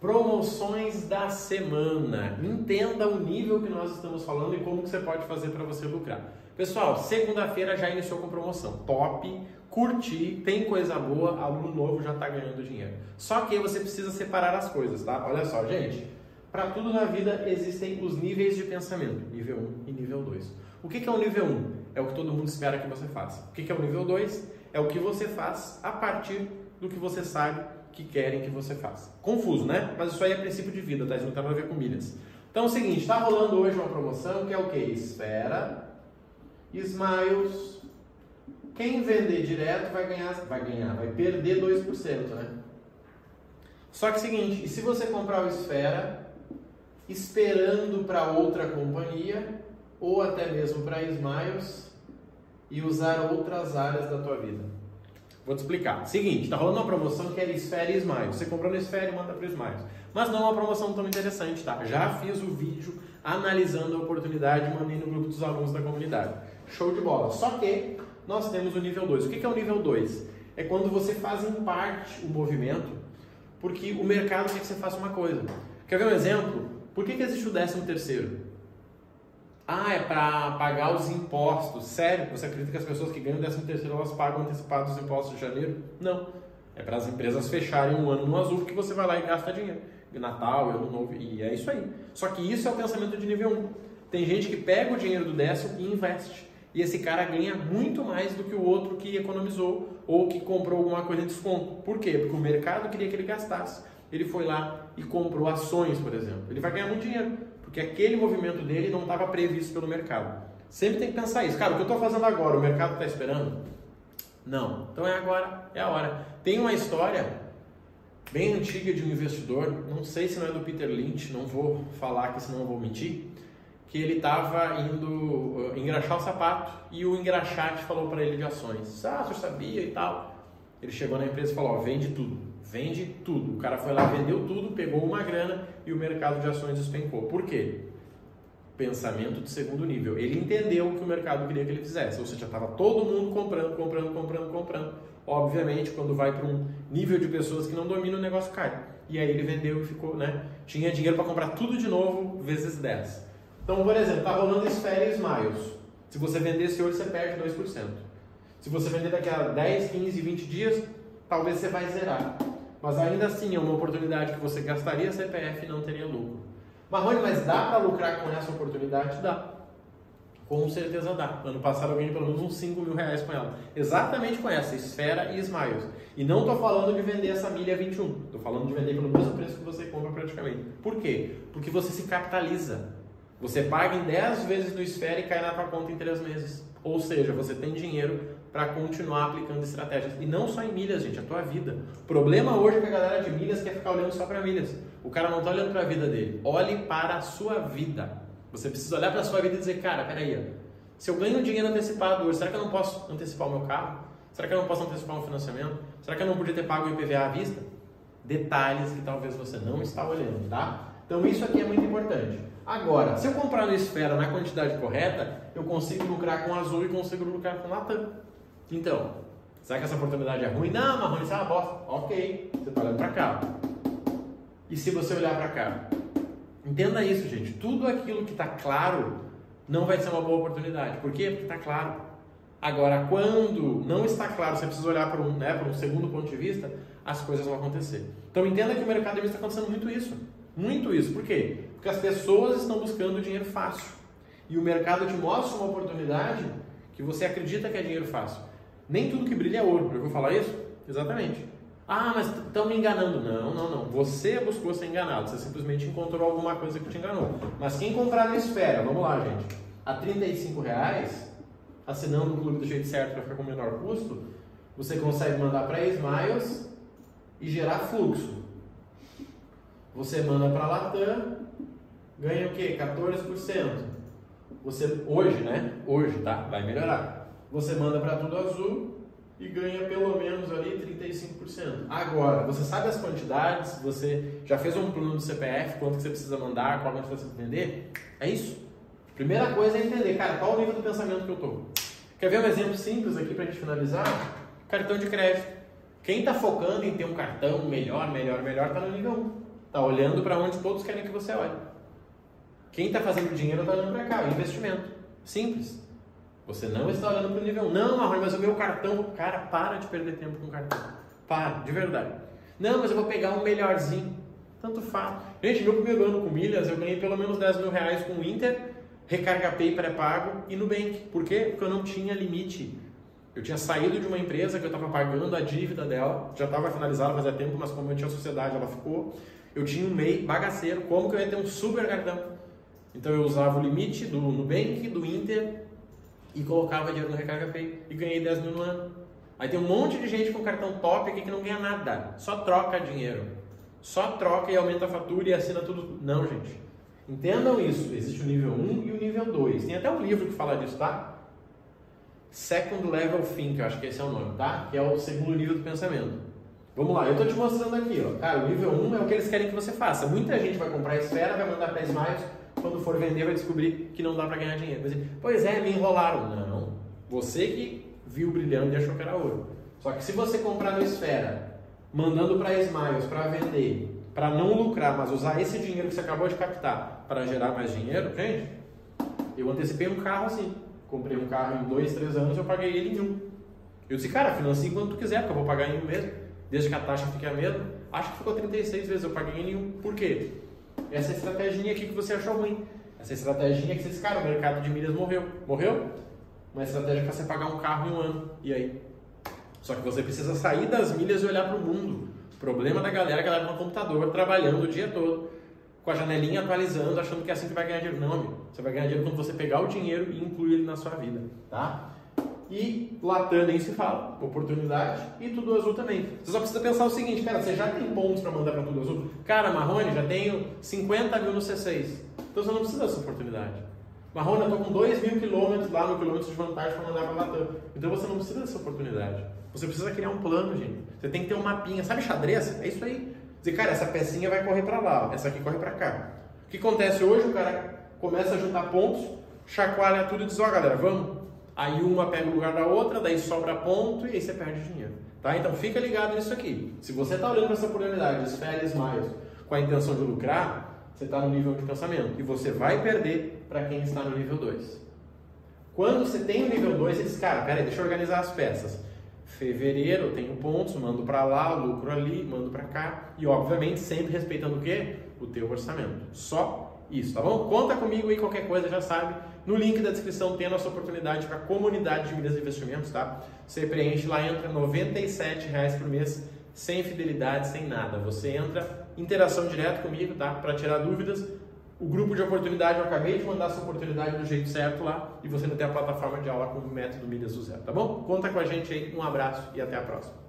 Promoções da semana. Entenda o nível que nós estamos falando e como que você pode fazer para você lucrar. Pessoal, segunda-feira já iniciou com promoção. Top, curti, tem coisa boa, aluno novo já está ganhando dinheiro. Só que você precisa separar as coisas, tá? Olha só, gente. Para tudo na vida existem os níveis de pensamento, nível 1 e nível 2. O que é o nível 1? É o que todo mundo espera que você faça. O que é o nível 2? É o que você faz a partir do que você sabe que querem que você faça. Confuso, né? Mas isso aí é princípio de vida, tá? Isso não tem nada a ver com milhas. Então é o seguinte, está rolando hoje uma promoção que é o que? Esfera, Smiles. Quem vender direto vai ganhar, vai ganhar, vai perder 2%, né? Só que é o seguinte, se você comprar o Esfera esperando para outra companhia ou até mesmo para Smiles e usar outras áreas da tua vida? Vou te explicar. Seguinte, está rolando uma promoção que é Esfera e Smiles. Você comprou no Esfera e manda para o Smiles. Mas não é uma promoção tão interessante, tá? Já fiz o vídeo analisando a oportunidade e mandei no grupo dos alunos da comunidade. Show de bola. Só que nós temos o nível 2. O que é o nível 2? É quando você faz em parte o movimento, porque o mercado quer que você faça uma coisa. Quer ver um exemplo? Por que, que existe o décimo terceiro? Ah, é para pagar os impostos. Sério? Você acredita que as pessoas que ganham 13 terceiro elas pagam antecipados os impostos de janeiro? Não. É para as empresas fecharem um ano no azul que você vai lá e gasta dinheiro. Natal, Ano Novo, e é isso aí. Só que isso é o pensamento de nível 1. Tem gente que pega o dinheiro do décimo e investe. E esse cara ganha muito mais do que o outro que economizou ou que comprou alguma coisa em desconto. Por quê? Porque o mercado queria que ele gastasse. Ele foi lá e comprou ações, por exemplo. Ele vai ganhar muito dinheiro porque aquele movimento dele não estava previsto pelo mercado. Sempre tem que pensar isso. Cara, o que eu estou fazendo agora, o mercado está esperando? Não. Então é agora, é a hora. Tem uma história bem antiga de um investidor, não sei se não é do Peter Lynch, não vou falar aqui senão eu vou mentir, que ele estava indo uh, engraxar o sapato e o engraxate falou para ele de ações. Ah, você sabia e tal. Ele chegou na empresa e falou, ó, vende tudo. Vende tudo. O cara foi lá, vendeu tudo, pegou uma grana e o mercado de ações despencou. Por quê? Pensamento de segundo nível. Ele entendeu o que o mercado queria que ele fizesse. Ou seja, estava todo mundo comprando, comprando, comprando, comprando. Obviamente, quando vai para um nível de pessoas que não dominam, o negócio cai. E aí ele vendeu e ficou, né? Tinha dinheiro para comprar tudo de novo, vezes 10. Então, por exemplo, está rolando Esfera e Smiles. Se você vendesse hoje, você perde 2%. Se você vender daqui a 10, 15, 20 dias, talvez você vai zerar. Mas ainda assim é uma oportunidade que você gastaria CPF e não teria lucro. Marrone, mas dá para lucrar com essa oportunidade? Dá. Com certeza dá. Ano passado eu ganhei pelo menos uns 5 mil reais com ela. Exatamente com essa, Esfera e Smiles. E não estou falando de vender essa milha 21. Estou falando de vender pelo mesmo preço que você compra praticamente. Por quê? Porque você se capitaliza. Você paga em 10 vezes no Esfera e cai na tua conta em 3 meses. Ou seja, você tem dinheiro para continuar aplicando estratégias. E não só em milhas, gente, a tua vida. O problema hoje é que a galera de milhas quer ficar olhando só para milhas. O cara não está olhando para a vida dele. Olhe para a sua vida. Você precisa olhar para a sua vida e dizer, cara, peraí, se eu ganho dinheiro antecipado hoje, será que eu não posso antecipar o meu carro? Será que eu não posso antecipar um financiamento? Será que eu não podia ter pago o IPVA à vista? Detalhes que talvez você não está olhando, tá? Então isso aqui é muito importante. Agora, se eu comprar no Esfera na quantidade correta, eu consigo lucrar com Azul e consigo lucrar com Latam. Então, será que essa oportunidade é ruim? Não, Marrone, isso é uma bosta. Ok, você está olhando para cá. E se você olhar para cá? Entenda isso, gente. Tudo aquilo que está claro não vai ser uma boa oportunidade. Por quê? Porque está claro. Agora, quando não está claro, você precisa olhar para um, né, para um segundo ponto de vista, as coisas vão acontecer. Então, entenda que o mercado está acontecendo muito isso. Muito isso. Por quê? Porque as pessoas estão buscando dinheiro fácil. E o mercado te mostra uma oportunidade que você acredita que é dinheiro fácil. Nem tudo que brilha é ouro. Já vou falar isso? Exatamente. Ah, mas estão me enganando. Não, não, não. Você buscou ser enganado. Você simplesmente encontrou alguma coisa que te enganou. Mas quem comprar na esfera, vamos lá, gente, a 35 reais, assinando o clube do jeito certo para ficar com menor custo, você consegue mandar para Smiles e gerar fluxo. Você manda para Latam, ganha o quê? 14%. Você hoje, né? Hoje, tá? Vai melhorar você manda para tudo azul e ganha pelo menos ali 35%. Agora, você sabe as quantidades, você já fez um plano do CPF, quanto que você precisa mandar, qual você precisa vender? É isso. Primeira coisa é entender, cara, qual o nível do pensamento que eu tô. Quer ver um exemplo simples aqui para a gente finalizar? Cartão de crédito. Quem está focando em ter um cartão melhor, melhor, melhor, está no nível 1. Está olhando para onde todos querem que você olhe. Quem está fazendo dinheiro está olhando para cá, investimento. Simples. Você não está olhando para o nível. Não, Marrone, mas o meu cartão. Cara, para de perder tempo com cartão. Para, de verdade. Não, mas eu vou pegar um melhorzinho. Tanto faz. Gente, meu primeiro ano com milhas, eu ganhei pelo menos 10 mil reais com o Inter, Recarga Pay pré-pago e Nubank. Por quê? Porque eu não tinha limite. Eu tinha saído de uma empresa que eu estava pagando a dívida dela, já estava finalizada fazia tempo, mas como eu tinha sociedade, ela ficou. Eu tinha um MEI bagaceiro, como que eu ia ter um super cartão? Então eu usava o limite do Nubank, do Inter e colocava dinheiro no Recarga Pay e ganhei 10 mil no ano. Aí tem um monte de gente com cartão top aqui que não ganha nada, só troca dinheiro. Só troca e aumenta a fatura e assina tudo. Não, gente. Entendam isso. Existe o nível 1 e o nível 2. Tem até um livro que fala disso, tá? Second Level Think, acho que esse é o nome, tá? Que é o segundo nível do pensamento. Vamos lá, eu estou te mostrando aqui, ó. Cara, o nível 1 é o que eles querem que você faça. Muita gente vai comprar a esfera, vai mandar para Smiles, quando for vender vai descobrir que não dá para ganhar dinheiro. Dizer, pois é, me enrolaram. Não, você que viu brilhando e achou que era ouro. Só que se você comprar no esfera, mandando para Smiles para vender, para não lucrar, mas usar esse dinheiro que você acabou de captar para gerar mais dinheiro, gente, eu antecipei um carro assim. Comprei um carro em dois, três anos, eu paguei ele em um. Eu disse, cara, financie quanto tu quiser, porque eu vou pagar em um mesmo, desde que a taxa fique a mesma. Acho que ficou 36 vezes, eu paguei em um. Por quê? Essa estratégia aqui que você achou ruim. Essa estratégia que você disse, cara, o mercado de milhas morreu. Morreu? Uma estratégia para você pagar um carro em um ano. E aí? Só que você precisa sair das milhas e olhar para o mundo. Problema da galera é que ela no computador trabalhando o dia todo com a janelinha atualizando, achando que é assim que vai ganhar dinheiro. Não, amigo. Você vai ganhar dinheiro quando você pegar o dinheiro e incluir ele na sua vida, tá? E Latam nem se fala, oportunidade, e Tudo Azul também. Você só precisa pensar o seguinte, cara, você já tem pontos para mandar para Tudo Azul? Cara, Marrone, já tenho 50 mil no C6. Então você não precisa dessa oportunidade. Marrone, eu estou com 2 mil quilômetros lá no quilômetro de vantagem para mandar para Latam. Então você não precisa dessa oportunidade. Você precisa criar um plano, gente. Você tem que ter um mapinha. Sabe xadrez? É isso aí. Dizer, cara, essa pecinha vai correr para lá, essa aqui corre para cá. O que acontece hoje? O cara começa a juntar pontos, chacoalha tudo e diz, ó oh, galera, vamos. Aí uma pega o lugar da outra, daí sobra ponto e aí você perde dinheiro. Tá? Então fica ligado nisso aqui. Se você está olhando para essa oportunidade, as férias mais, com a intenção de lucrar, você está no nível de pensamento. E você vai perder para quem está no nível 2. Quando você tem o nível 2, você diz, cara, peraí, deixa eu organizar as peças. Fevereiro eu tenho pontos, mando para lá, lucro ali, mando para cá. E obviamente sempre respeitando o quê? O teu orçamento. Só isso, tá bom? Conta comigo aí, qualquer coisa já sabe. No link da descrição tem a nossa oportunidade para a comunidade de milhas de investimentos, tá? Você preenche lá, entra R$ reais por mês, sem fidelidade, sem nada. Você entra, interação direta comigo, tá? Para tirar dúvidas o grupo de oportunidade, eu acabei de mandar essa oportunidade do jeito certo lá e você ainda tem a plataforma de aula com o método Milhas do Zero, tá bom? Conta com a gente aí, um abraço e até a próxima.